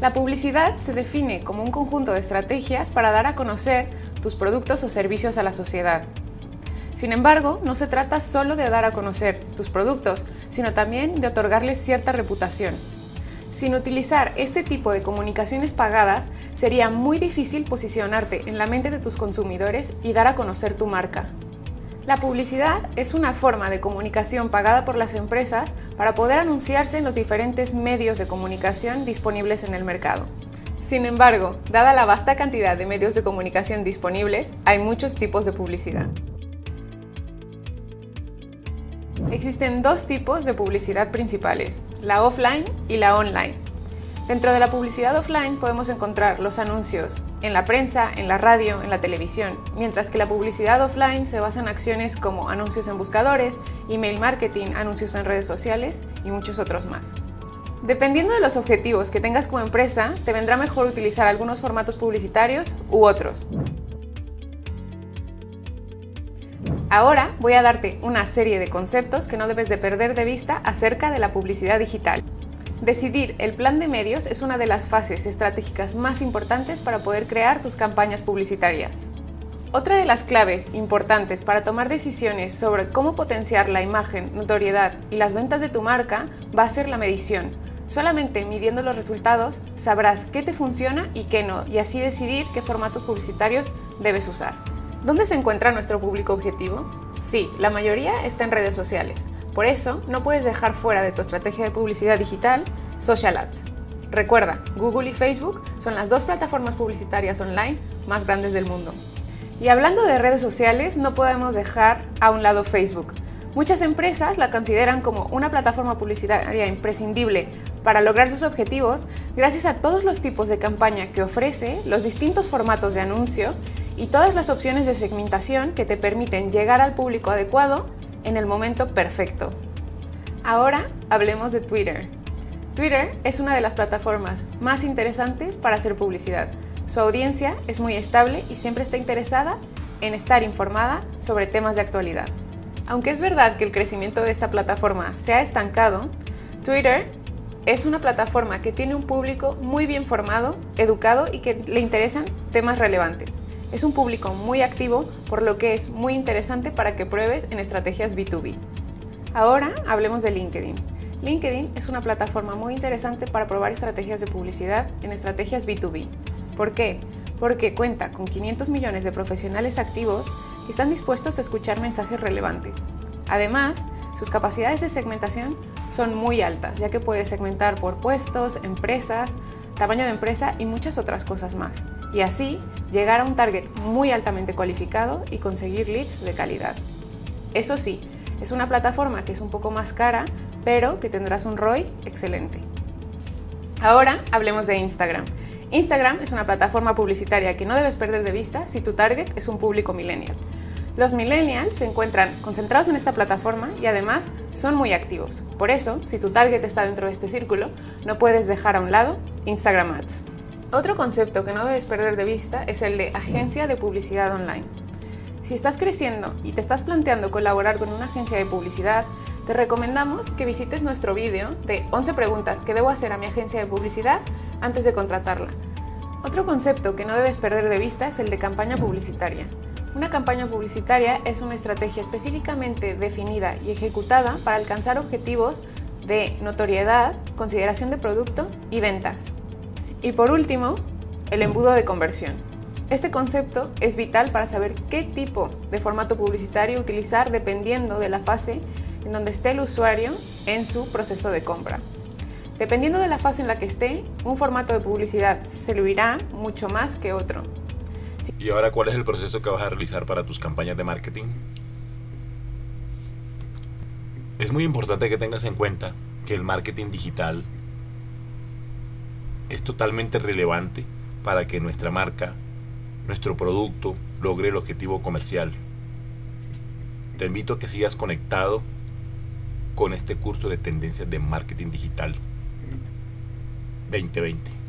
La publicidad se define como un conjunto de estrategias para dar a conocer tus productos o servicios a la sociedad. Sin embargo, no se trata solo de dar a conocer tus productos, sino también de otorgarles cierta reputación. Sin utilizar este tipo de comunicaciones pagadas, sería muy difícil posicionarte en la mente de tus consumidores y dar a conocer tu marca. La publicidad es una forma de comunicación pagada por las empresas para poder anunciarse en los diferentes medios de comunicación disponibles en el mercado. Sin embargo, dada la vasta cantidad de medios de comunicación disponibles, hay muchos tipos de publicidad. Existen dos tipos de publicidad principales, la offline y la online. Dentro de la publicidad offline podemos encontrar los anuncios en la prensa, en la radio, en la televisión, mientras que la publicidad offline se basa en acciones como anuncios en buscadores, email marketing, anuncios en redes sociales y muchos otros más. Dependiendo de los objetivos que tengas como empresa, te vendrá mejor utilizar algunos formatos publicitarios u otros. Ahora voy a darte una serie de conceptos que no debes de perder de vista acerca de la publicidad digital. Decidir el plan de medios es una de las fases estratégicas más importantes para poder crear tus campañas publicitarias. Otra de las claves importantes para tomar decisiones sobre cómo potenciar la imagen, notoriedad y las ventas de tu marca va a ser la medición. Solamente midiendo los resultados sabrás qué te funciona y qué no, y así decidir qué formatos publicitarios debes usar. ¿Dónde se encuentra nuestro público objetivo? Sí, la mayoría está en redes sociales. Por eso, no puedes dejar fuera de tu estrategia de publicidad digital Social Ads. Recuerda, Google y Facebook son las dos plataformas publicitarias online más grandes del mundo. Y hablando de redes sociales, no podemos dejar a un lado Facebook. Muchas empresas la consideran como una plataforma publicitaria imprescindible para lograr sus objetivos gracias a todos los tipos de campaña que ofrece, los distintos formatos de anuncio y todas las opciones de segmentación que te permiten llegar al público adecuado en el momento perfecto. Ahora hablemos de Twitter. Twitter es una de las plataformas más interesantes para hacer publicidad. Su audiencia es muy estable y siempre está interesada en estar informada sobre temas de actualidad. Aunque es verdad que el crecimiento de esta plataforma se ha estancado, Twitter es una plataforma que tiene un público muy bien formado, educado y que le interesan temas relevantes. Es un público muy activo, por lo que es muy interesante para que pruebes en estrategias B2B. Ahora hablemos de LinkedIn. LinkedIn es una plataforma muy interesante para probar estrategias de publicidad en estrategias B2B. ¿Por qué? Porque cuenta con 500 millones de profesionales activos que están dispuestos a escuchar mensajes relevantes. Además, sus capacidades de segmentación son muy altas, ya que puede segmentar por puestos, empresas, tamaño de empresa y muchas otras cosas más. Y así llegar a un target muy altamente cualificado y conseguir leads de calidad. Eso sí, es una plataforma que es un poco más cara, pero que tendrás un ROI excelente. Ahora hablemos de Instagram. Instagram es una plataforma publicitaria que no debes perder de vista si tu target es un público millennial. Los millennials se encuentran concentrados en esta plataforma y además son muy activos. Por eso, si tu target está dentro de este círculo, no puedes dejar a un lado Instagram Ads. Otro concepto que no debes perder de vista es el de agencia de publicidad online. Si estás creciendo y te estás planteando colaborar con una agencia de publicidad, te recomendamos que visites nuestro vídeo de 11 preguntas que debo hacer a mi agencia de publicidad antes de contratarla. Otro concepto que no debes perder de vista es el de campaña publicitaria. Una campaña publicitaria es una estrategia específicamente definida y ejecutada para alcanzar objetivos de notoriedad, consideración de producto y ventas. Y por último, el embudo de conversión. Este concepto es vital para saber qué tipo de formato publicitario utilizar dependiendo de la fase en donde esté el usuario en su proceso de compra. Dependiendo de la fase en la que esté, un formato de publicidad servirá mucho más que otro. ¿Y ahora cuál es el proceso que vas a realizar para tus campañas de marketing? Es muy importante que tengas en cuenta que el marketing digital es totalmente relevante para que nuestra marca, nuestro producto logre el objetivo comercial. Te invito a que sigas conectado con este curso de tendencias de marketing digital 2020.